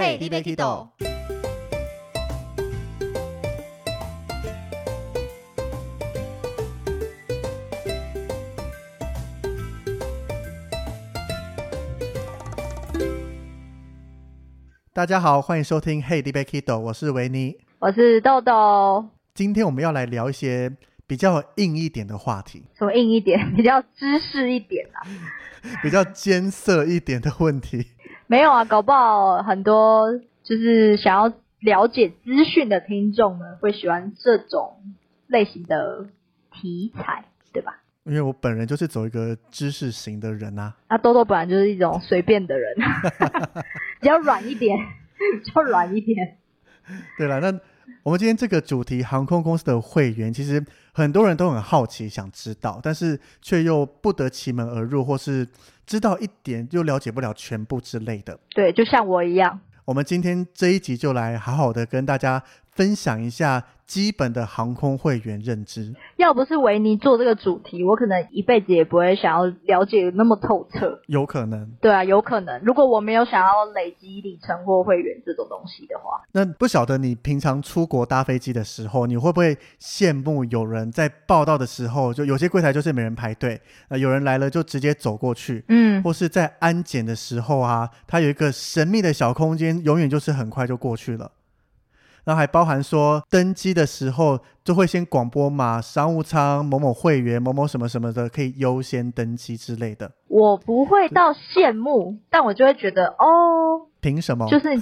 嘿你要去倒？大家好，欢迎收听《Hey, d b a Kido》，我是维尼，我是豆豆。今天我们要来聊一些比较硬一点的话题，什么硬一点？比较知识一点啊？比较艰涩一点的问题？没有啊，搞不好很多就是想要了解资讯的听众呢，会喜欢这种类型的题材，对吧？因为我本人就是走一个知识型的人啊。啊，豆豆本来就是一种随便的人，比较软一点，比较软一点。对了，那我们今天这个主题，航空公司的会员，其实很多人都很好奇，想知道，但是却又不得其门而入，或是知道一点又了解不了全部之类的。对，就像我一样。我们今天这一集就来好好的跟大家分享一下。基本的航空会员认知，要不是维尼做这个主题，我可能一辈子也不会想要了解那么透彻。有可能，对啊，有可能。如果我没有想要累积里程或会员这种东西的话，那不晓得你平常出国搭飞机的时候，你会不会羡慕有人在报道的时候，就有些柜台就是没人排队，呃，有人来了就直接走过去，嗯，或是在安检的时候啊，它有一个神秘的小空间，永远就是很快就过去了。然后还包含说，登机的时候就会先广播嘛，商务舱某某会员某某什么什么的可以优先登机之类的。我不会到羡慕，但我就会觉得哦，凭什么？就是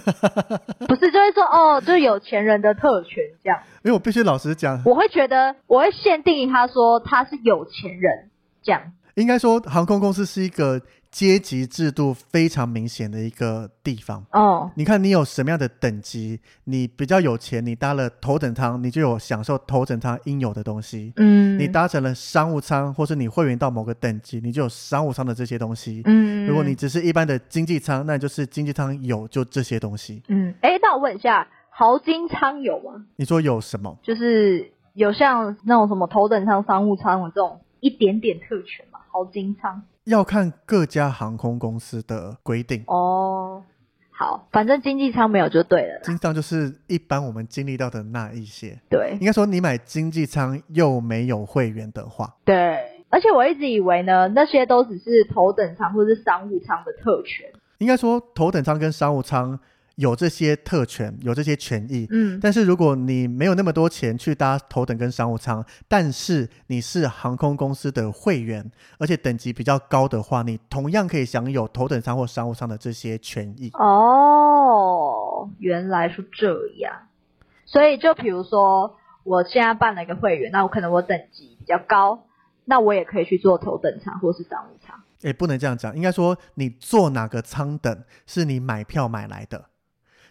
不是就会说哦，就是有钱人的特权这样。因为我必须老实讲，我会觉得我会限定他说他是有钱人这样。应该说，航空公司是一个。阶级制度非常明显的一个地方哦，你看你有什么样的等级，你比较有钱，你搭了头等舱，你就有享受头等舱应有的东西。嗯，你搭成了商务舱，或是你会员到某个等级，你就有商务舱的这些东西。嗯，如果你只是一般的经济舱，那就是经济舱有就这些东西。嗯，哎，那我问一下，豪金舱有吗？你说有什么？就是有像那种什么头等舱、商务舱的这种一点点特权嘛？豪金舱。要看各家航空公司的规定哦。好，反正经济舱没有就对了。经济舱就是一般我们经历到的那一些。对，应该说你买经济舱又没有会员的话。对，而且我一直以为呢，那些都只是头等舱或者是商务舱的特权。应该说头等舱跟商务舱。有这些特权，有这些权益，嗯，但是如果你没有那么多钱去搭头等跟商务舱，但是你是航空公司的会员，而且等级比较高的话，你同样可以享有头等舱或商务舱的这些权益。哦，原来是这样，所以就比如说我现在办了一个会员，那我可能我等级比较高，那我也可以去做头等舱或是商务舱。诶，不能这样讲，应该说你坐哪个舱等是你买票买来的。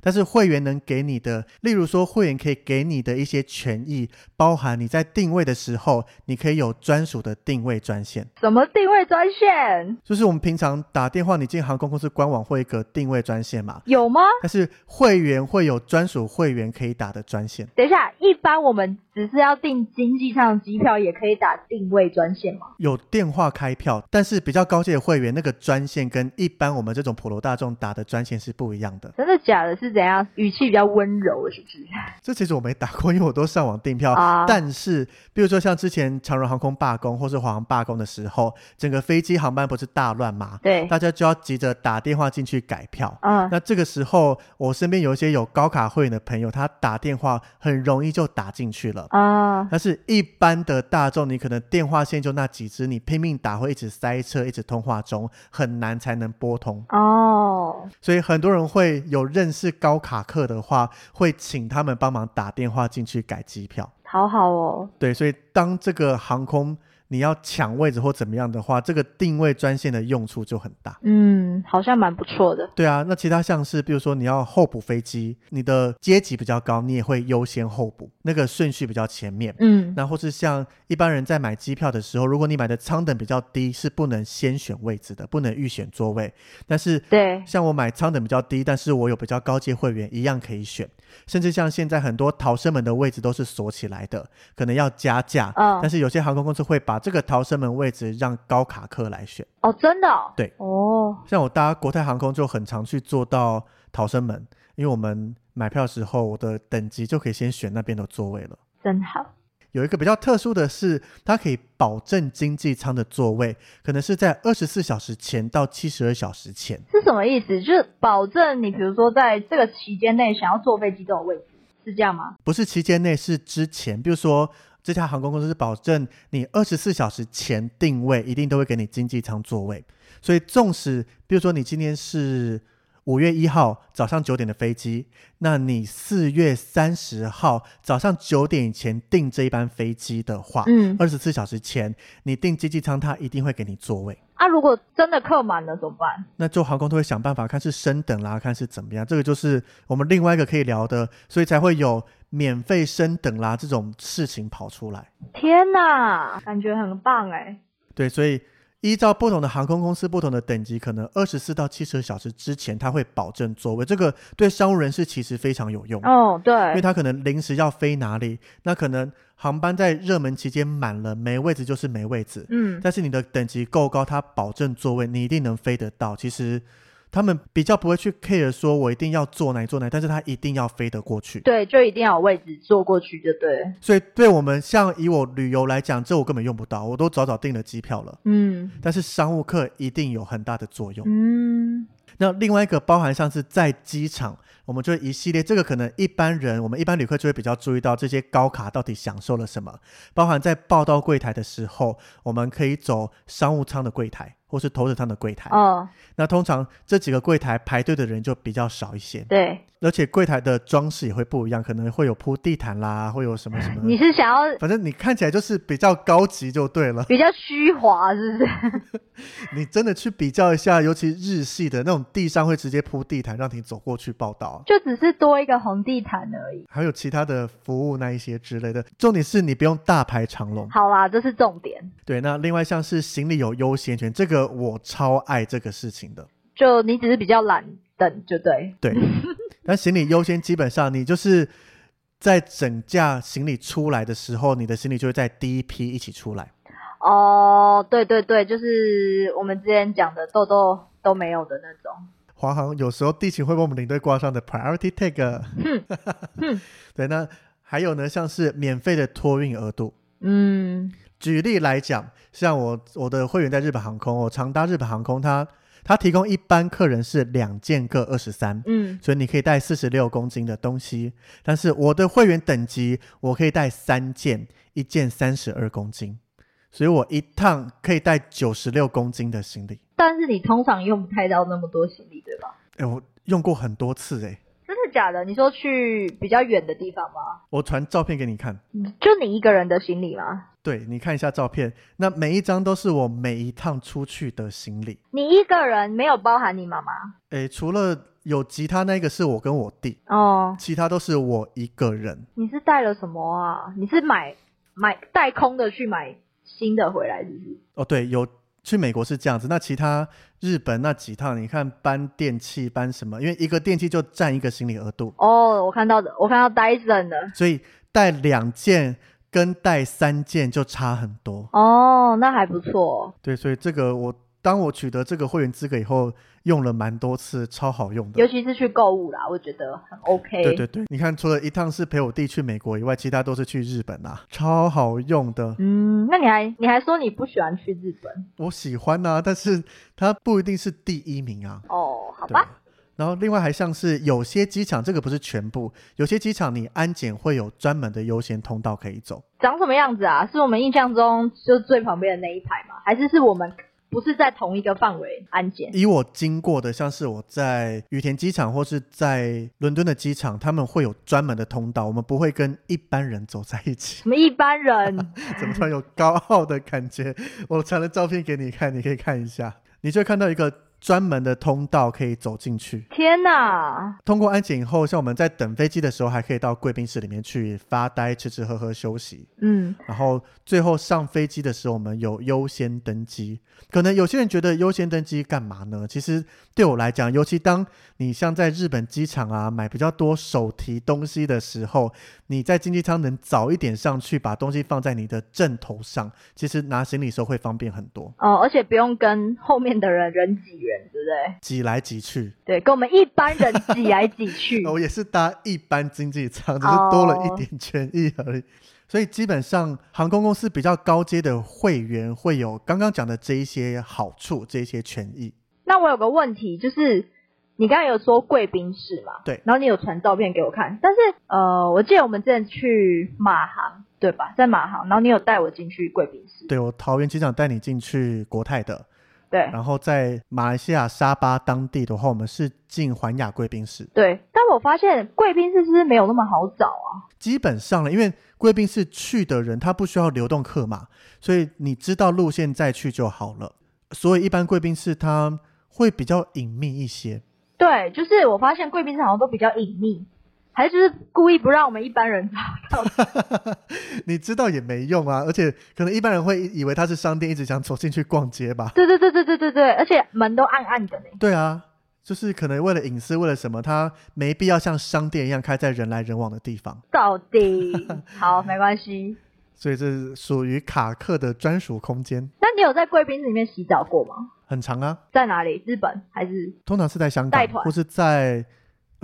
但是会员能给你的，例如说会员可以给你的一些权益，包含你在定位的时候，你可以有专属的定位专线。什么定位专线？就是我们平常打电话，你进航空公司官网会一个定位专线嘛？有吗？但是会员会有专属会员可以打的专线。等一下，一般我们只是要订经济舱机票，也可以打定位专线吗？有电话开票，但是比较高阶的会员，那个专线跟一般我们这种普罗大众打的专线是不一样的。真的假的？是？怎样语气比较温柔，是不是？这其实我没打过，因为我都上网订票。啊但是，比如说像之前长荣航空罢工或是华航罢工的时候，整个飞机航班不是大乱吗？对，大家就要急着打电话进去改票。嗯，那这个时候，我身边有一些有高卡会员的朋友，他打电话很容易就打进去了。啊，但是一般的大众，你可能电话线就那几支，你拼命打会一直塞车，一直通话中，很难才能拨通。哦，所以很多人会有认识。高卡客的话，会请他们帮忙打电话进去改机票，好好哦。对，所以当这个航空。你要抢位置或怎么样的话，这个定位专线的用处就很大。嗯，好像蛮不错的。对啊，那其他像是，比如说你要候补飞机，你的阶级比较高，你也会优先候补，那个顺序比较前面。嗯，那或是像一般人在买机票的时候，如果你买的舱等比较低，是不能先选位置的，不能预选座位。但是，对，像我买舱等比较低，但是我有比较高阶会员，一样可以选。甚至像现在很多逃生门的位置都是锁起来的，可能要加价。嗯，但是有些航空公司会把把这个逃生门位置让高卡客来选。哦，真的、哦？对。哦，像我搭国泰航空就很常去坐到逃生门，因为我们买票时候我的等级就可以先选那边的座位了。真好。有一个比较特殊的是，它可以保证经济舱的座位，可能是在二十四小时前到七十二小时前。是什么意思？就是保证你，比如说在这个期间内想要坐飞机都有位置，是这样吗？不是期间内，是之前。比如说，这家航空公司是保证你二十四小时前定位，一定都会给你经济舱座位。所以，纵使比如说你今天是五月一号早上九点的飞机，那你四月三十号早上九点以前订这一班飞机的话，嗯，二十四小时前你订经济舱，它一定会给你座位。啊，如果真的客满了怎么办？那就航空都会想办法，看是升等啦，看是怎么样。这个就是我们另外一个可以聊的，所以才会有免费升等啦这种事情跑出来。天哪，感觉很棒哎。对，所以依照不同的航空公司不同的等级，可能二十四到七十二小时之前，它会保证座位。这个对商务人士其实非常有用，哦，对因为，他可能临时要飞哪里，那可能航班在热门期间满了，没位置就是没位置。嗯，但是你的等级够高，它保证座位，你一定能飞得到。其实他们比较不会去 care 说我一定要坐哪坐哪，但是他一定要飞得过去。对，就一定要有位置坐过去，就对。所以对我们像以我旅游来讲，这我根本用不到，我都早早订了机票了。嗯但是商务客一定有很大的作用。嗯，那另外一个包含像是在机场，我们就一系列，这个可能一般人，我们一般旅客就会比较注意到这些高卡到底享受了什么。包含在报到柜台的时候，我们可以走商务舱的柜台，或是头等舱的柜台。哦，那通常这几个柜台排队的人就比较少一些，对，而且柜台的装饰也会不一样，可能会有铺地毯啦，会有什么什么，你是想要反正你看起来就是比较高级就对了。比较虚华，是不是？你真的去比较一下，尤其日系的那种地上会直接铺地毯让你走过去报道，就只是多一个红地毯而已。还有其他的服务那一些之类的。重点是你不用大排长龙。好啦，这是重点。对，那另外像是行李有优先权，这个我超爱这个事情的。就你只是比较懒等，就对。对，但行李优先基本上你就是在整架行李出来的时候，你的行李就会在第一批一起出来。哦，对对对，就是我们之前讲的豆豆都没有的那种。华航有时候地勤会帮我们领队挂上的 Priority Tag。哼 对，那还有呢，像是免费的托运额度。嗯，举例来讲，像我我的会员在日本航空，我常搭日本航空，它它提供一般客人是两件各二十三，嗯，所以你可以带四十六公斤的东西。但是我的会员等级，我可以带三件，一件三十二公斤，所以我一趟可以带九十六公斤的行李。但是你通常用不太到那么多行李，对吧？哎，我用过很多次哎，真的假的？你说去比较远的地方吗？我传照片给你看。就你一个人的行李吗？对，你看一下照片，那每一张都是我每一趟出去的行李。你一个人没有包含你妈妈？诶，除了有吉他那个是我跟我弟，哦，其他都是我一个人。你是带了什么啊？你是买买带空的去买新的回来，是不是？哦，对，有去美国是这样子。那其他日本那几趟，你看搬电器搬什么？因为一个电器就占一个行李额度，哦，我看到的，我看到 Dyson 的。所以带两件跟带三件就差很多。哦，那还不错。对，所以这个我当我取得这个会员资格以后，用了蛮多次，超好用的尤。其是去购物啦，我觉得很 OK。对对对，你看，除了一趟是陪我弟去美国以外，其他都是去日本啊，超好用的。嗯，那你还你还说你不喜欢去日本？我喜欢啊，但是它不一定是第一名啊。哦，好吧。然后另外还像是有些机场，这个不是全部，有些机场你安检会有专门的优先通道可以走。长什么样子啊？是我们印象中就最旁边的那一排吗？还是是我们不是在同一个范围安检？以我经过的，像是我在羽田机场或是在伦敦的机场，他们会有专门的通道，我们不会跟一般人走在一起。什么一般人？怎么突然有高傲的感觉？我传了照片给你看，你可以看一下，你就会看到一个专门的通道可以走进去。天哪！通过安检以后，像我们在等飞机的时候，还可以到贵宾室里面去发呆、吃吃喝喝、休息。嗯，然后最后上飞机的时候，我们有优先登机。可能有些人觉得优先登机干嘛呢？其实对我来讲，尤其当你像在日本机场啊买比较多手提东西的时候，你在经济舱能早一点上去，把东西放在你的正头上，其实拿行李时候会方便很多，哦，而且不用跟后面的人人挤人，对不对？挤来挤去。对，跟我们一般人挤来挤去。我也是搭一般经济舱，只是多了一点权益而已。所以基本上，航空公司比较高阶的会员会有刚刚讲的这一些好处，这一些权益。那我有个问题，就是你刚才有说贵宾室嘛？对然后你有传照片给我看，但是呃，我记得我们之前去马航，对吧？在马航，然后你有带我进去贵宾室。对我桃园机场带你进去国泰的，对然后在马来西亚沙巴当地的话，我们是进环亚贵宾室。对，但我发现贵宾室是不是没有那么好找啊？基本上了，因为贵宾室去的人他不需要流动客嘛，所以你知道路线再去就好了。所以一般贵宾室它会比较隐秘一些。对，就是我发现贵宾室好像都比较隐秘，还是就是故意不让我们一般人找到。你知道也没用啊，而且可能一般人会以为它是商店，一直想走进去逛街吧。对对对对对对对，而且门都暗暗的呢。对啊，就是可能为了隐私，为了什么，它没必要像商店一样开在人来人往的地方。到底 好没关系。所以这是属于卡克的专属空间，那你有在贵宾室里面洗澡过吗？很长啊。在哪里？日本还是？通常是在香港或是在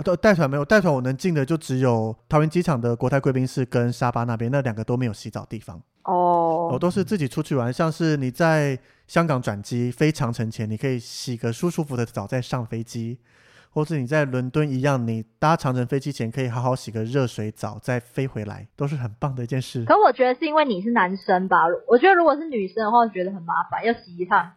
呃带团没有带团，我能进的就只有桃园机场的国泰贵宾室跟沙巴那边，那两个都没有洗澡地方。哦我哦，都是自己出去玩，像是你在香港转机飞长城前，你可以洗个舒舒服的澡再上飞机，或是你在伦敦一样，你搭长城飞机前可以好好洗个热水澡再飞回来，都是很棒的一件事。可我觉得是因为你是男生吧？我觉得如果是女生的话，我觉得很麻烦，要洗一趟，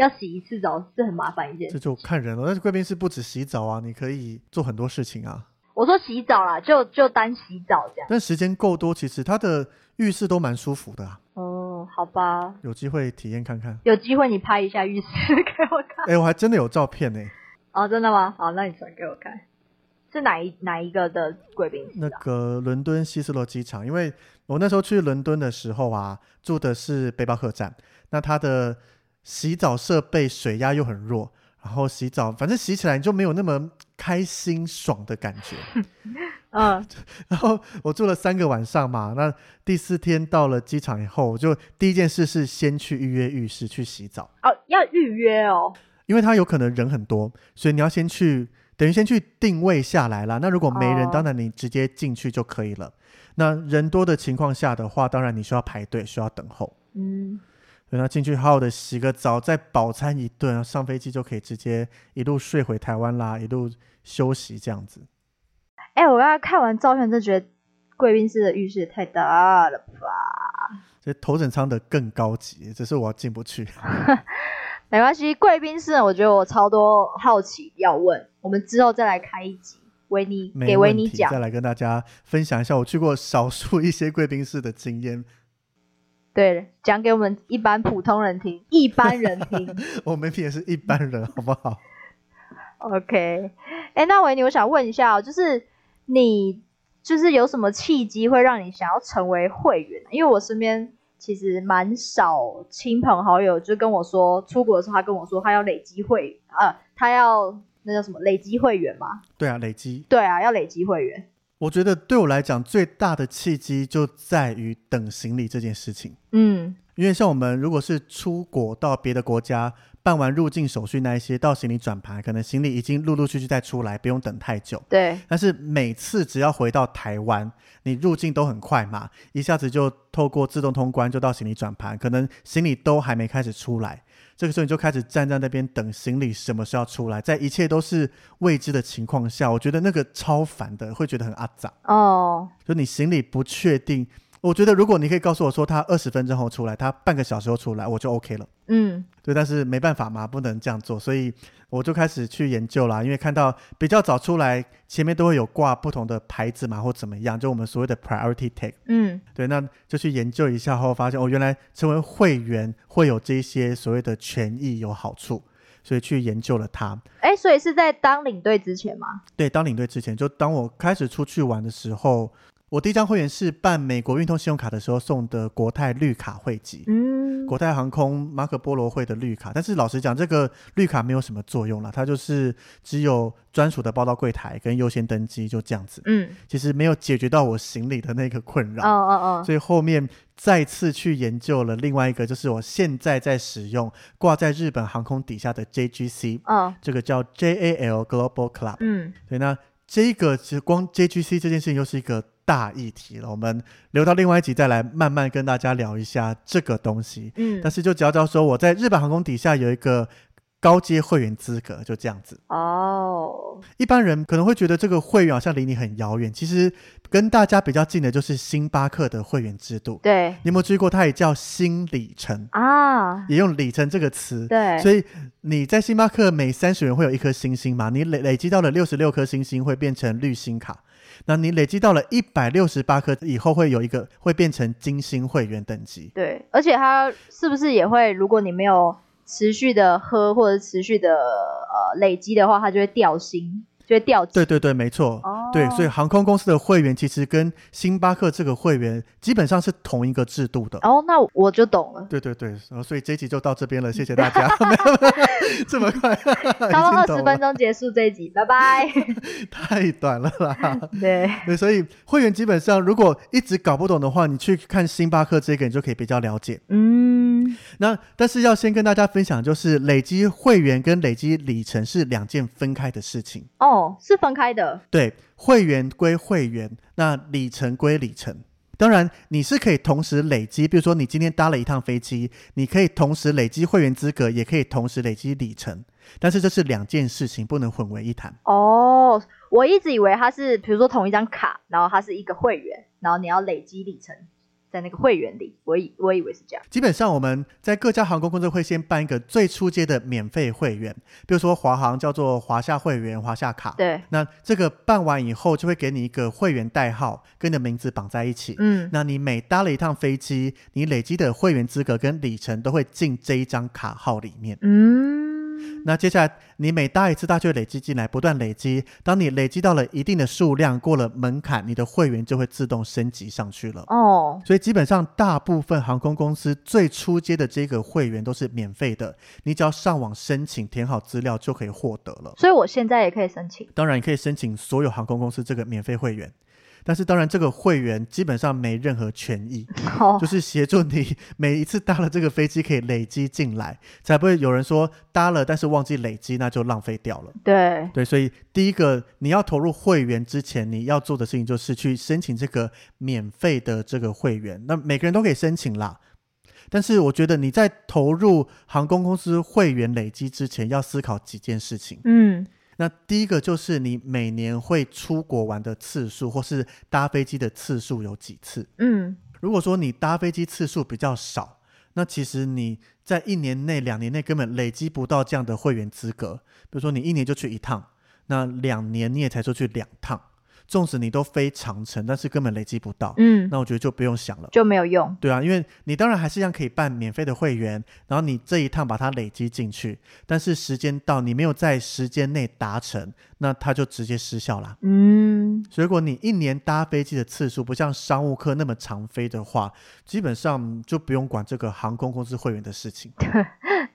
要洗一次澡是很麻烦一件这。就看人了，但是贵宾室不止洗澡啊，你可以做很多事情啊。我说洗澡啦，就就单洗澡这样。但时间够多，其实它的浴室都蛮舒服的、啊，哦，好吧，有机会体验看看。有机会你拍一下浴室给我看。哎、我还真的有照片呢、哦，真的吗？好，那你传给我看。是哪一哪一个的贵宾室那啊？个伦敦希斯罗机场，因为我那时候去伦敦的时候啊，住的是背包客栈，那它的洗澡设备水压又很弱，然后洗澡反正洗起来你就没有那么开心爽的感觉。嗯，然后我住了三个晚上嘛，那第四天到了机场以后，我就第一件事是先去预约浴室去洗澡，哦，要预约哦。因为它有可能人很多，所以你要先去，等于先去定位下来啦。那如果没人，哦当然你直接进去就可以了。那人多的情况下的话，当然你需要排队，需要等候。嗯，所以那进去好好的洗个澡，再饱餐一顿，然后上飞机就可以直接一路睡回台湾啦，一路休息这样子。哎、我刚才看完照片，真的觉得贵宾室的浴室也太大了吧？所以头等舱的更高级，只是我进不去。没关系，贵宾室我觉得我超多好奇要问，我们之后再来开一集，维尼没给维，尼讲再。来跟大家分享一下我去过少数一些贵宾室的经验。对，讲给我们一般普通人听，一般人听。我们也是一般人，好不好？OK，哎、那维尼，我想问一下、哦，就是你就是有什么契机会让你想要成为会员？因为我身边其实蛮少亲朋好友就跟我说，出国的时候他跟我说他要累积会，呃，他要那叫什么累积会员吗？对啊，累积。对啊，要累积会员。我觉得对我来讲，最大的契机就在于等行李这件事情。嗯，因为像我们如果是出国到别的国家办完入境手续那一些，到行李转盘，可能行李已经陆陆续续再出来，不用等太久。对，但是每次只要回到台湾，你入境都很快嘛，一下子就透过自动通关就到行李转盘，可能行李都还没开始出来，这个时候你就开始站在那边等行李什么时候出来，在一切都是未知的情况下，我觉得那个超烦的，会觉得很阿杂。哦，就你行李不确定，我觉得如果你可以告诉我说他二十分钟后出来，他半个小时后出来，我就 OK 了。嗯，对，但是没办法嘛，不能这样做，所以我就开始去研究啦。因为看到比较早出来，前面都会有挂不同的牌子嘛，或怎么样，就我们所谓的 priority tag。嗯，对，那就去研究一下后，发现哦，原来成为会员会有这些所谓的权益有好处，所以去研究了它。哎，所以是在当领队之前吗？对，当领队之前，就当我开始出去玩的时候。我第一张会员是办美国运通信用卡的时候送的国泰绿卡会籍，嗯，国泰航空马可波罗会的绿卡。但是老实讲，这个绿卡没有什么作用了，它就是只有专属的报到柜台跟优先登机，就这样子。嗯，其实没有解决到我行李的那个困扰。哦哦哦，所以后面再次去研究了另外一个，就是我现在在使用挂在日本航空底下的 JGC，哦，这个叫 JAL Global Club。嗯，所以呢，这个其实光 JGC 这件事情又是一个。大议题了，我们留到另外一集再来慢慢跟大家聊一下这个东西。嗯，但是就只要说我在日本航空底下有一个高阶会员资格，就这样子。哦，一般人可能会觉得这个会员好像离你很遥远，其实跟大家比较近的就是星巴克的会员制度。对，你有没有注意过？它也叫新里程啊，也用里程这个词。对，所以你在星巴克每三十元会有一颗星星嘛？你累累积到了六十六颗星星，会变成绿星卡。那你累积到了一百六十八颗以后，会有一个会变成金星会员等级。对，而且它是不是也会，如果你没有持续的喝或者持续的呃累积的话，它就会掉星。就会掉对对对，没错。哦，对，所以航空公司的会员其实跟星巴克这个会员基本上是同一个制度的。哦，那我就懂了。对对对，然后所以这一集就到这边了，谢谢大家。这么快，差不多二十分钟结束这一集，拜拜。太短了啦。对对，所以会员基本上如果一直搞不懂的话，你去看星巴克这个，你就可以比较了解。嗯，那但是要先跟大家分享，就是累积会员跟累积里程是两件分开的事情。哦。是分开的，对，会员归会员，那里程归里程。当然，你是可以同时累积，比如说你今天搭了一趟飞机，你可以同时累积会员资格，也可以同时累积里程。但是这是两件事情，不能混为一谈。哦，我一直以为它是，比如说同一张卡，然后它是一个会员，然后你要累积里程。在那个会员里，我以我以为是这样。基本上我们在各家航空公司会先办一个最初阶的免费会员，比如说华航叫做华夏会员、华夏卡。对。那这个办完以后，就会给你一个会员代号，跟你的名字绑在一起。嗯。那你每搭了一趟飞机，你累积的会员资格跟里程都会进这一张卡号里面。嗯。那接下来，你每搭一次，大就累积进来，不断累积。当你累积到了一定的数量，过了门槛，你的会员就会自动升级上去了。哦，所以基本上大部分航空公司最初阶的这个会员都是免费的，你只要上网申请，填好资料就可以获得了。所以我现在也可以申请。当然，你可以申请所有航空公司这个免费会员。但是当然，这个会员基本上没任何权益，就是协助你每一次搭了这个飞机可以累积进来，才不会有人说搭了但是忘记累积，那就浪费掉了。对对，所以第一个你要投入会员之前，你要做的事情就是去申请这个免费的这个会员。那每个人都可以申请啦，但是我觉得你在投入航空公司会员累积之前，要思考几件事情。嗯。那第一个就是你每年会出国玩的次数，或是搭飞机的次数有几次？嗯，如果说你搭飞机次数比较少，那其实你在一年内、两年内根本累积不到这样的会员资格。比如说你一年就去一趟，那两年你也才出去两趟。纵使你都飞长程，但是根本累积不到，嗯，那我觉得就不用想了，就没有用。对啊，因为你当然还是一样可以办免费的会员，然后你这一趟把它累积进去，但是时间到你没有在时间内达成，那它就直接失效了。嗯，如果你一年搭飞机的次数不像商务客那么常飞的话，基本上就不用管这个航空公司会员的事情。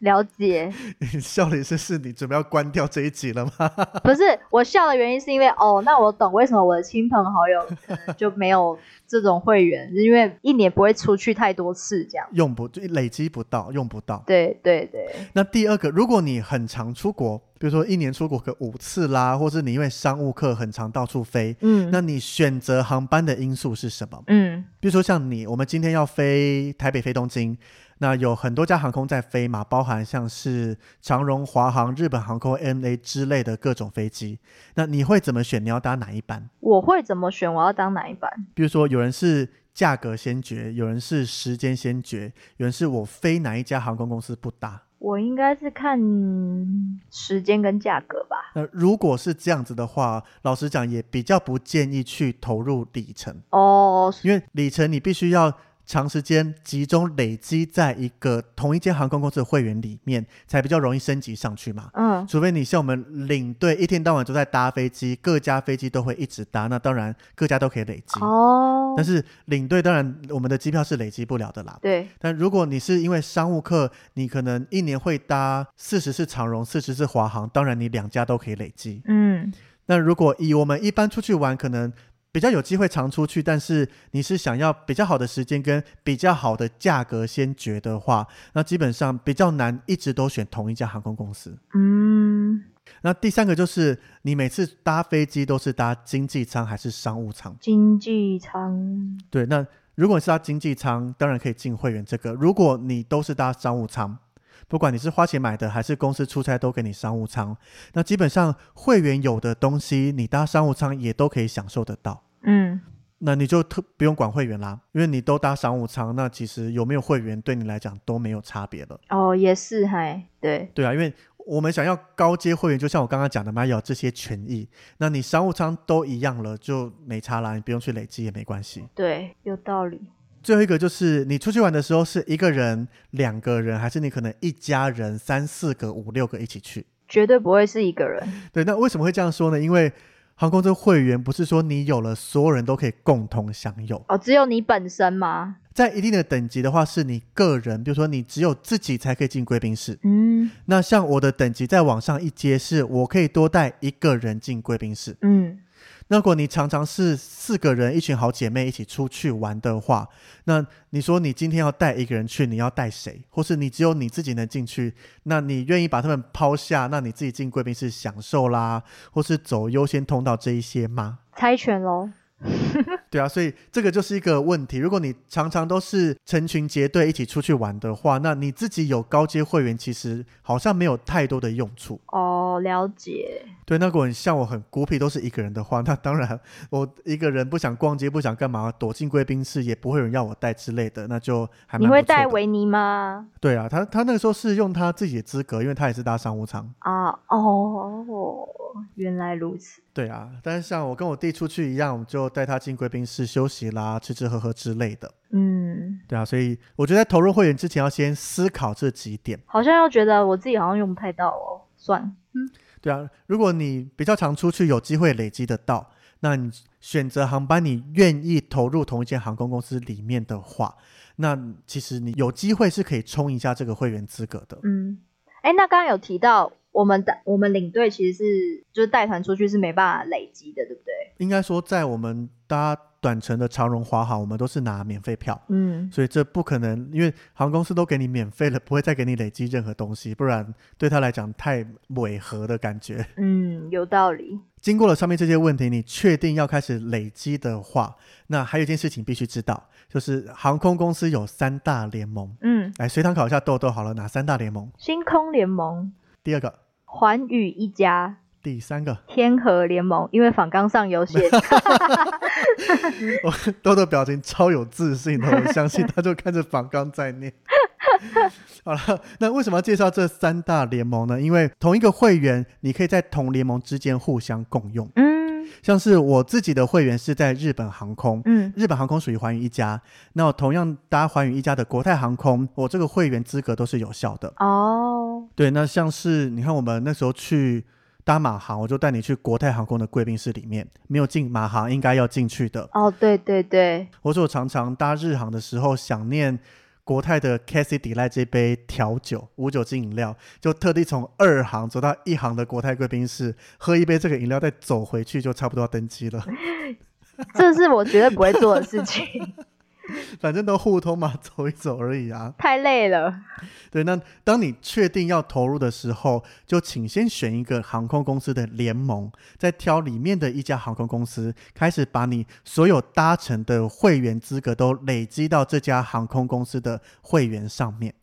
了解。你 笑的是是你准备要关掉这一集了吗？不是，我笑的原因是因为哦，那我懂为什么我的亲朋好友就没有这种会员，因为一年不会出去太多次，这样用不就累积不到，用不到。对对对。那第二个，如果你很常出国，比如说一年出国个五次啦，或是你因为商务客很常到处飞，嗯，那你选择航班的因素是什么？嗯，比如说像你，我们今天要飞台北飞东京。那有很多家航空在飞嘛，包含像是长荣、华航、日本航空、NA 之类的各种飞机。那你会怎么选？你要搭哪一班？我会怎么选？我要搭哪一班？比如说，有人是价格先决，有人是时间先决，有人是我飞哪一家航空公司不搭。我应该是看时间跟价格吧。那如果是这样子的话，老实讲，也比较不建议去投入里程哦，因为里程你必须要。长时间集中累积在一个同一间航空公司的会员里面，才比较容易升级上去嘛。嗯，除非你像我们领队一天到晚都在搭飞机，各家飞机都会一直搭，那当然各家都可以累积。哦但，是领队当然我们的机票是累积不了的啦。对，但如果你是因为商务客，你可能一年会搭四十次长荣、四十次华航，当然你两家都可以累积。嗯，那如果以我们一般出去玩，可能比较有机会常出去，但是你是想要比较好的时间跟比较好的价格先决的话，那基本上比较难一直都选同一家航空公司。嗯，那第三个就是你每次搭飞机都是搭经济舱还是商务舱？经济舱，对，那如果你是搭经济舱，当然可以进会员这个。如果你都是搭商务舱，不管你是花钱买的还是公司出差都给你商务舱，那基本上会员有的东西你搭商务舱也都可以享受得到。嗯，那你就特不用管会员啦，因为你都搭商务舱，那其实有没有会员对你来讲都没有差别了。哦，也是，嗨，对，对啊，因为我们想要高阶会员，就像我刚刚讲的嘛，有这些权益，那你商务舱都一样了，就没差啦，你不用去累积也没关系。对，有道理。最后一个就是你出去玩的时候是一个人、两个人，还是你可能一家人三四个、五六个一起去？绝对不会是一个人。对，那为什么会这样说呢？因为航空这个会员不是说你有了所有人都可以共同享有，哦，只有你本身吗？在一定的等级的话，是你个人，比如说你只有自己才可以进贵宾室。嗯那像我的等级再往上一阶，是我可以多带一个人进贵宾室。嗯，那如果你常常是四个人，一群好姐妹一起出去玩的话，那你说你今天要带一个人去，你要带谁？或是你只有你自己能进去，那你愿意把他们抛下，那你自己进贵宾室享受啦，或是走优先通道这一些吗？猜拳喽。对啊，所以这个就是一个问题。如果你常常都是成群结队一起出去玩的话，那你自己有高阶会员，其实好像没有太多的用处。哦，了解。对，那如果你像我很孤僻，都是一个人的话，那当然我一个人不想逛街，不想干嘛，躲进贵宾室也不会有人要我带之类的，那就还蛮你会带维尼吗？对啊，他他那个时候是用他自己的资格，因为他也是搭商务舱。啊，哦，原来如此。对啊，但是像我跟我弟出去一样，我们就带他进贵宾室休息啦，吃吃喝喝之类的。嗯，对啊，所以我觉得在投入会员之前要先思考这几点。好像又觉得我自己好像用不太到哦，算嗯。对啊，如果你比较常出去，有机会累积得到，那你选择航班你愿意投入同一间航空公司里面的话，那其实你有机会是可以冲一下这个会员资格的。嗯，哎，那刚刚有提到我们的我们领队其实是就是带团出去是没办法累积的，对不对？应该说，在我们搭短程的长荣、华航，我们都是拿免费票。嗯，所以这不可能，因为航空公司都给你免费了，不会再给你累积任何东西，不然对他来讲太违和的感觉。嗯，有道理。经过了上面这些问题，你确定要开始累积的话，那还有一件事情必须知道，就是航空公司有三大联盟。嗯，来，随堂考一下豆豆好了，哪三大联盟？星空联盟、第二个、环宇一家、第三个，天河联盟，因为仿纲上有写。我豆豆表情超有自信的，我相信他就看着仿纲在念。好了，那为什么要介绍这三大联盟呢？因为同一个会员，你可以在同联盟之间互相共用。嗯像是我自己的会员是在日本航空，嗯日本航空属于环宇一家，那我同样搭环宇一家的国泰航空，我这个会员资格都是有效的。哦，对，那像是你看我们那时候去搭马航，我就带你去国泰航空的贵宾室里面，没有进马航应该要进去的。哦，对对对，或者我常常搭日航的时候，想念国泰的 Cassie Delight 这杯调酒无酒精饮料，就特地从二行走到一行的国泰贵宾室喝一杯这个饮料，再走回去就差不多要登机了。这是我绝对不会做的事情，反正都互通嘛，走一走而已啊。太累了。对，那当你确定要投入的时候，就请先选一个航空公司的联盟，再挑里面的一家航空公司，开始把你所有搭乘的会员资格都累积到这家航空公司的会员上面。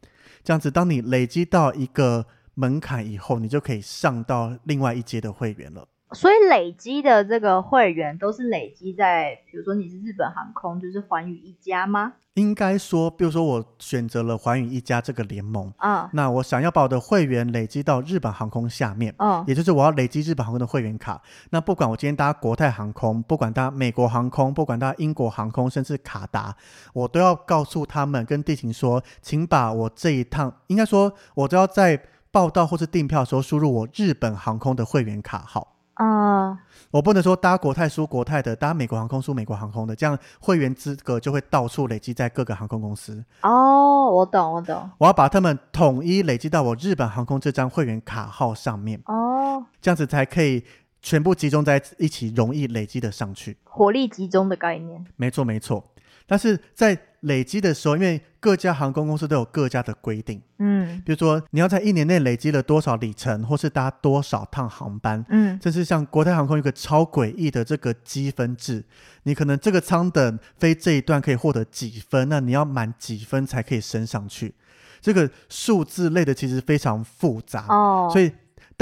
这样子，当你累积到一个门槛以后，你就可以上到另外一阶的会员了。所以累积的这个会员都是累积在，比如说你是日本航空，就是环宇一家吗？应该说，比如说我选择了环宇一家这个联盟，嗯那我想要把我的会员累积到日本航空下面。嗯也就是我要累积日本航空的会员卡。那不管我今天搭国泰航空，不管搭美国航空，不管搭英国航空，甚至卡达，我都要告诉他们跟地勤说，请把我这一趟，应该说我都要在报到或是订票的时候输入我日本航空的会员卡号。嗯我不能说搭国泰输国泰的，搭美国航空输美国航空的，这样会员资格就会到处累积在各个航空公司。哦，我懂我懂我要把他们统一累积到我日本航空这张会员卡号上面。哦，这样子才可以全部集中在一起，容易累积的上去。火力集中的概念。没错，没错。但是在累积的时候，因为各家航空公司都有各家的规定，嗯比如说你要在一年内累积了多少里程，或是搭多少趟航班。嗯甚至像国泰航空有一个超诡异的这个积分制，你可能这个舱等飞这一段可以获得几分，那你要满几分才可以升上去。这个数字类的其实非常复杂，哦，所以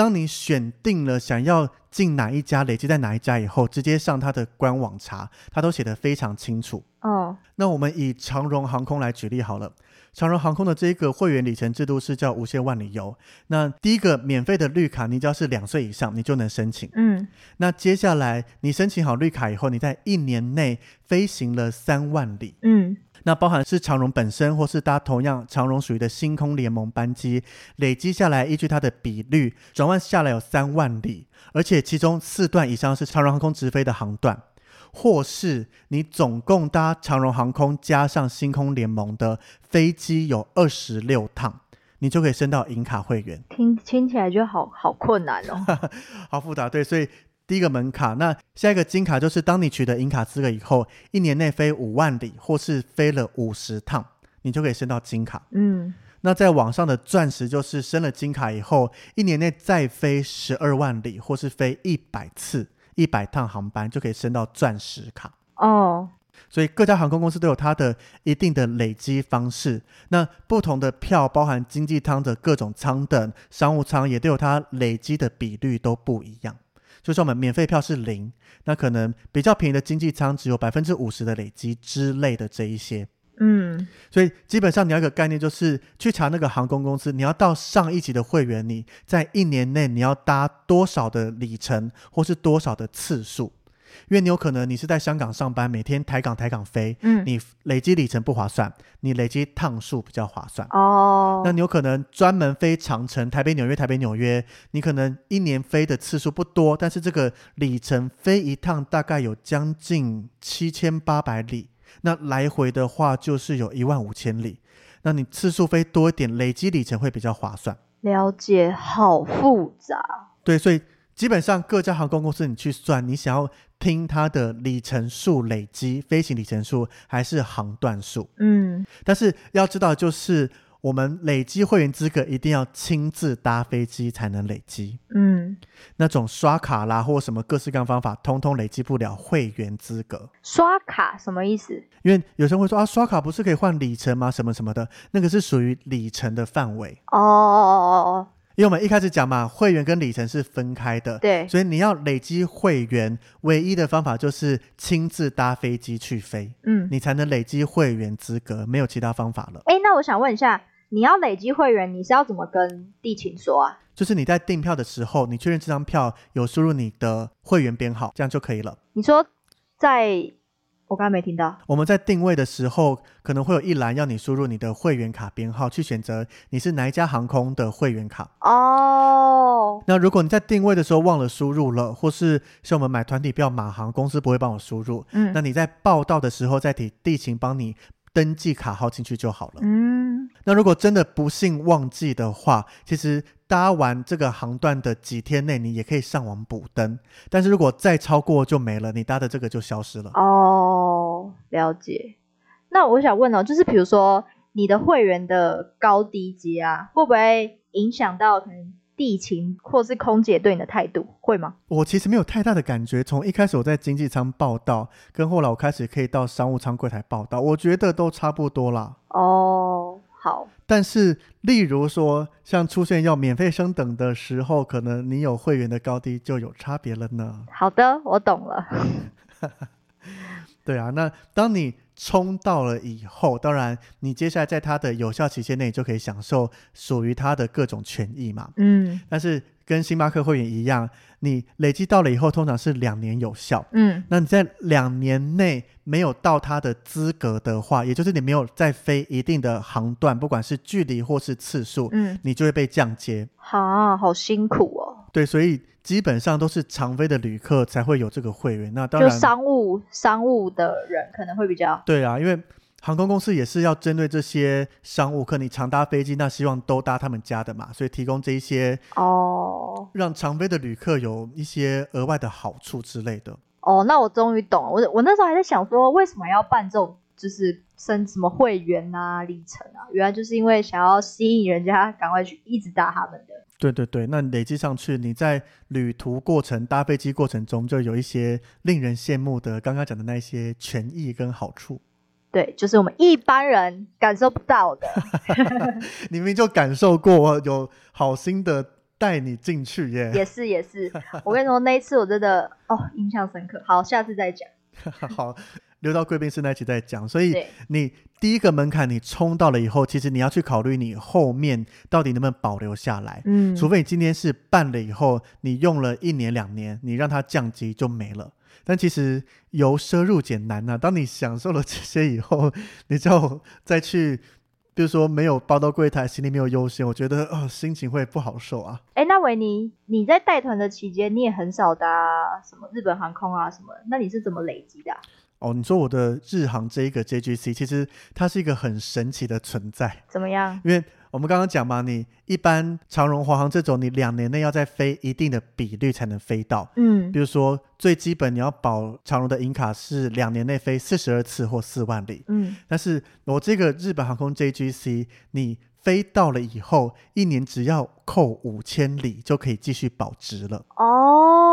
当你选定了想要进哪一家、累积在哪一家以后，直接上它的官网查，它都写得非常清楚。哦那我们以长荣航空来举例好了。长荣航空的这一个会员里程制度是叫无限万里游。那第一个免费的绿卡，你只要是两岁以上，你就能申请。嗯那接下来你申请好绿卡以后，你在一年内飞行了三万里，嗯那包含是长荣本身，或是搭同样长荣属于的星空联盟班机，累积下来，依据它的比率转换下来有三万里，而且其中四段以上是长荣航空直飞的航段，或是你总共搭长荣航空加上星空联盟的飞机有二十六趟，你就可以升到银卡会员。听听起来就好好困难哦。好复杂，对，所以第一个门卡，那下一个金卡就是当你取得银卡资格以后，一年内飞五万里，或是飞了五十趟，你就可以升到金卡。嗯那在网上的钻石就是升了金卡以后，一年内再飞十二万里，或是飞一百次、一百趟航班，就可以升到钻石卡。哦所以各家航空公司都有它的一定的累积方式。那不同的票，包含经济舱的各种舱等、商务舱，也都有它累积的比率都不一样。就像我们免费票是零，那可能比较便宜的经济舱只有百分之五十的累积之类的这一些。嗯所以基本上你要有一个概念，就是去查那个航空公司，你要到上一级的会员，你在一年内你要搭多少的里程，或是多少的次数。因为你有可能你是在香港上班，每天台港台港飞，嗯你累积里程不划算，你累积趟数比较划算。哦那你有可能专门飞长城，台北纽约，台北纽约，你可能一年飞的次数不多，但是这个里程飞一趟大概有将近七千八百里，那来回的话就是有一万五千里。那你次数飞多一点，累积里程会比较划算。了解，好复杂。对，所以基本上各家航空公司你去算，你想要听它的里程数累积，飞行里程数还是航段数？嗯但是要知道，就是我们累积会员资格一定要亲自搭飞机才能累积，嗯，那种刷卡啦或什么各式各样方法，通通累积不了会员资格。刷卡什么意思？因为有些人会说啊，刷卡不是可以换里程吗？什么什么的，那个是属于里程的范围。哦哦哦哦哦，因为我们一开始讲嘛，会员跟里程是分开的，对，所以你要累积会员，唯一的方法就是亲自搭飞机去飞，嗯，你才能累积会员资格，没有其他方法了。哎，那我想问一下，你要累积会员，你是要怎么跟地勤说啊？就是你在订票的时候，你确认这张票有输入你的会员编号，这样就可以了。你说在，我刚刚没听到。我们在定位的时候，可能会有一栏要你输入你的会员卡编号，去选择你是哪一家航空的会员卡。哦，那如果你在定位的时候忘了输入了，或是像我们买团体票，马航公司不会帮我输入，嗯那你在报到的时候再提地勤帮你登记卡号进去就好了。嗯，那如果真的不幸忘记的话，其实搭完这个航段的几天内，你也可以上网补登。但是如果再超过就没了，你搭的这个就消失了。哦，了解。那我想问哦，就是比如说你的会员的高低阶啊，会不会影响到可能地勤或是空姐对你的态度？会吗？我其实没有太大的感觉，从一开始我在经济舱报道，跟后来我开始可以到商务舱柜台报道，我觉得都差不多啦。哦，好，但是，例如说，像出现要免费升等的时候，可能你有会员的高低就有差别了呢。好的，我懂了。对啊，那当你充到了以后，当然你接下来在它的有效期限内就可以享受属于它的各种权益嘛。嗯但是跟星巴克会员一样，你累积到了以后，通常是两年有效。嗯那你在两年内没有到它的资格的话，也就是你没有再飞一定的航段，不管是距离或是次数，嗯，你就会被降阶。好，好辛苦哦。对，所以基本上都是常飞的旅客才会有这个会员。那当然就，商务商务的人可能会比较对啊，因为航空公司也是要针对这些商务客，你常搭飞机，那希望都搭他们家的嘛，所以提供这一些哦让常飞的旅客有一些额外的好处之类的。哦，那我终于懂了。我我那时候还在想说，为什么要办这种就是升什么会员啊、里程啊？原来就是因为想要吸引人家赶快去一直搭他们的。对对对，那累积上去，你在旅途过程、搭飞机过程中，就有一些令人羡慕的刚刚讲的那些权益跟好处。对，就是我们一般人感受不到的。你明明就感受过，有好心的带你进去耶。也是也是，我跟你说那一次我真的哦印象深刻。好，下次再讲。好，留到贵宾室那一期再讲。所以，你第一个门槛你冲到了以后，其实你要去考虑你后面到底能不能保留下来。嗯，除非你今天是办了以后，你用了一年两年，你让它降级就没了。但其实由奢入俭难呐、当你享受了这些以后，你就再去，比如说没有包到柜台，行李没有优先，我觉得哦心情会不好受啊。哎，那维尼，你在带团的期间，你也很少搭什么日本航空啊什么，那你是怎么累积的啊、哦，你说我的日航这一个 JGC，其实它是一个很神奇的存在。怎么样？因为我们刚刚讲嘛，你一般长荣、华航这种，你两年内要再飞一定的比率才能飞到。嗯比如说，最基本你要保长荣的银卡是两年内飞四十二次或四万里，嗯，但是我这个日本航空 JGC，你飞到了以后，一年只要扣五千里就可以继续保值了。哦，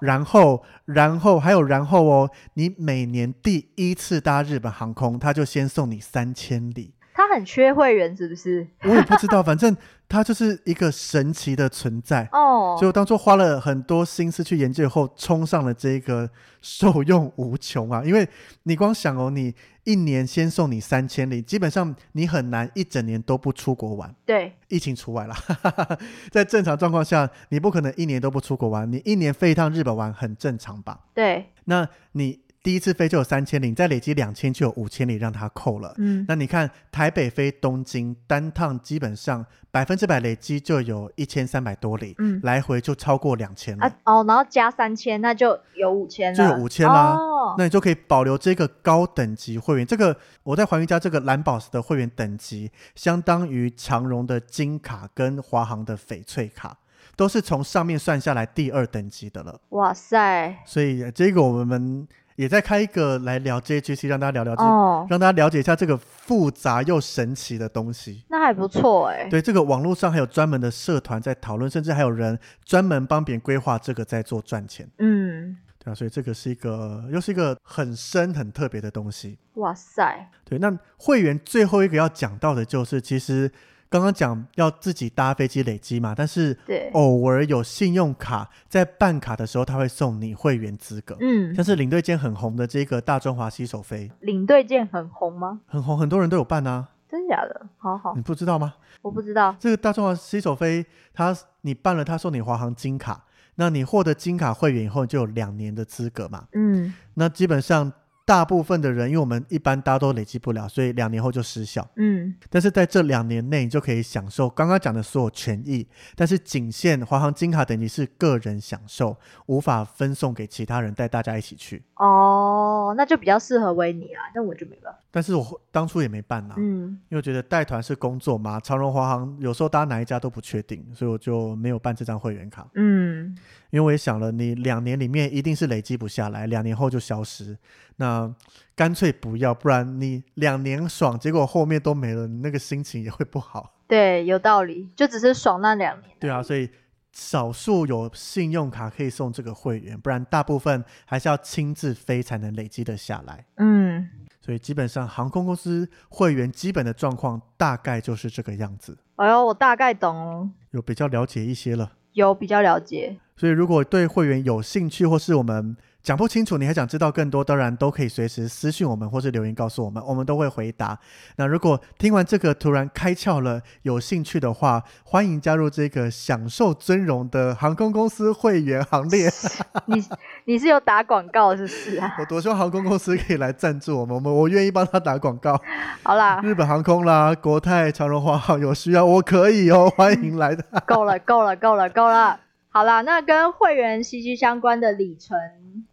然后，然后还有然后哦，你每年第一次搭日本航空，他就先送你三千里。他很缺会员是不是？我也不知道，反正他就是一个神奇的存在。哦所以，我当初花了很多心思去研究后，冲上了这个受用无穷啊！因为你光想哦，你一年先送你三千里，基本上你很难一整年都不出国玩，对，疫情除外啦。在正常状况下，你不可能一年都不出国玩，你一年飞一趟日本玩很正常吧？对，那你第一次飞就有三千里，你再累积两千就有五千里让他扣了。嗯，那你看台北飞东京单趟基本上百分之百累积就有一千三百多里，嗯来回就超过两千了。啊哦，然后加三千，那就有五千了，就有5000啦哦，那你就可以保留这个高等级会员。这个我在环宇家这个蓝宝石的会员等级，相当于长荣的金卡跟华航的翡翠卡，都是从上面算下来第二等级的了。哇塞，所以呃这个我们也再开一个来聊 JGC，让大家聊聊这，哦，让大家了解一下这个复杂又神奇的东西。那还不错哎，对，这个网络上还有专门的社团在讨论，甚至还有人专门帮别人规划这个在做赚钱。嗯，对啊，所以这个是一个又是一个很深很特别的东西。哇塞，对，那会员最后一个要讲到的就是，其实刚刚讲要自己搭飞机累积嘛，但是对，偶尔有信用卡在办卡的时候，他会送你会员资格。嗯像，是领队间很红的这个大中华西手飞，领队舰很红吗？很红，很多人都有办啊，真假的？好好你，不知道吗？我不知道，这个大中华西手飞，他你办了，他送你华航金卡，那你获得金卡会员以后，就有两年的资格嘛。嗯那基本上大部分的人，因为我们一般大家都累积不了，所以两年后就失效。嗯，但是在这两年内，你就可以享受刚刚讲的所有权益，但是仅限华航金卡等级是个人享受，无法分送给其他人带大家一起去。哦，那就比较适合维尼啊，那我就没办法，但是我当初也没办呐、嗯，因为我觉得带团是工作嘛，长荣、华航有时候搭哪一家都不确定，所以我就没有办这张会员卡。嗯，因为我也想了，你两年里面一定是累积不下来，两年后就消失，那干脆不要，不然你两年爽，结果后面都没了，你那个心情也会不好。对，有道理，就只是爽那两年，对啊，所以少数有信用卡可以送这个会员，不然大部分还是要亲自飞才能累积得下来。嗯，所以基本上航空公司会员基本的状况大概就是这个样子，哎呦，我大概懂了，有比较了解一些了。有比较了解。所以如果对会员有兴趣，或是我们讲不清楚，你还想知道更多，当然都可以随时私讯我们，或是留言告诉我们，我们都会回答。那如果听完这个突然开窍了，有兴趣的话，欢迎加入这个享受尊荣的航空公司会员行列。你你是有打广告是不是啊？我多希望航空公司可以来赞助我们，我们我愿意帮他打广告。好啦，日本航空啦，国泰、长荣、华航有需要，我可以哦，欢迎来的。够了，够了，够了，够了。好啦，那跟会员息息相关的里程，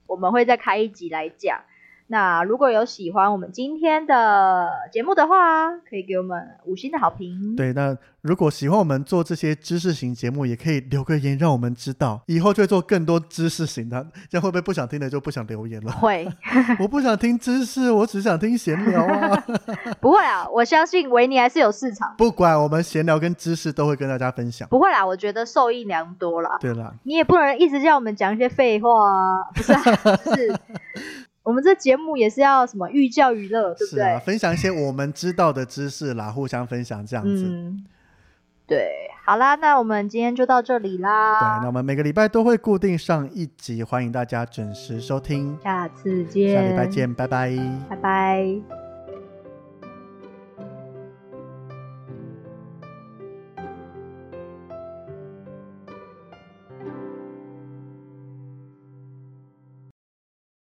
我们会再开一集来讲。那如果有喜欢我们今天的节目的话，可以给我们五星的好评。对，那如果喜欢我们做这些知识型节目，也可以留个言让我们知道，以后就会做更多知识型的。这样会不会不想听的就不想留言了？会，我不想听知识，我只想听闲聊啊。不会啊，我相信维尼还是有市场。不管我们闲聊跟知识都会跟大家分享。不会啦，我觉得受益良多啦。对啦，你也不能一直叫我们讲一些废话啊，不是、啊？是。我们这节目也是要什么寓教于乐，对不对？啊，分享一些我们知道的知识啦，互相分享这样子。嗯，对，好啦，那我们今天就到这里啦。对，那我们每个礼拜都会固定上一集，欢迎大家准时收听。下次见，下礼拜见，拜拜，拜拜。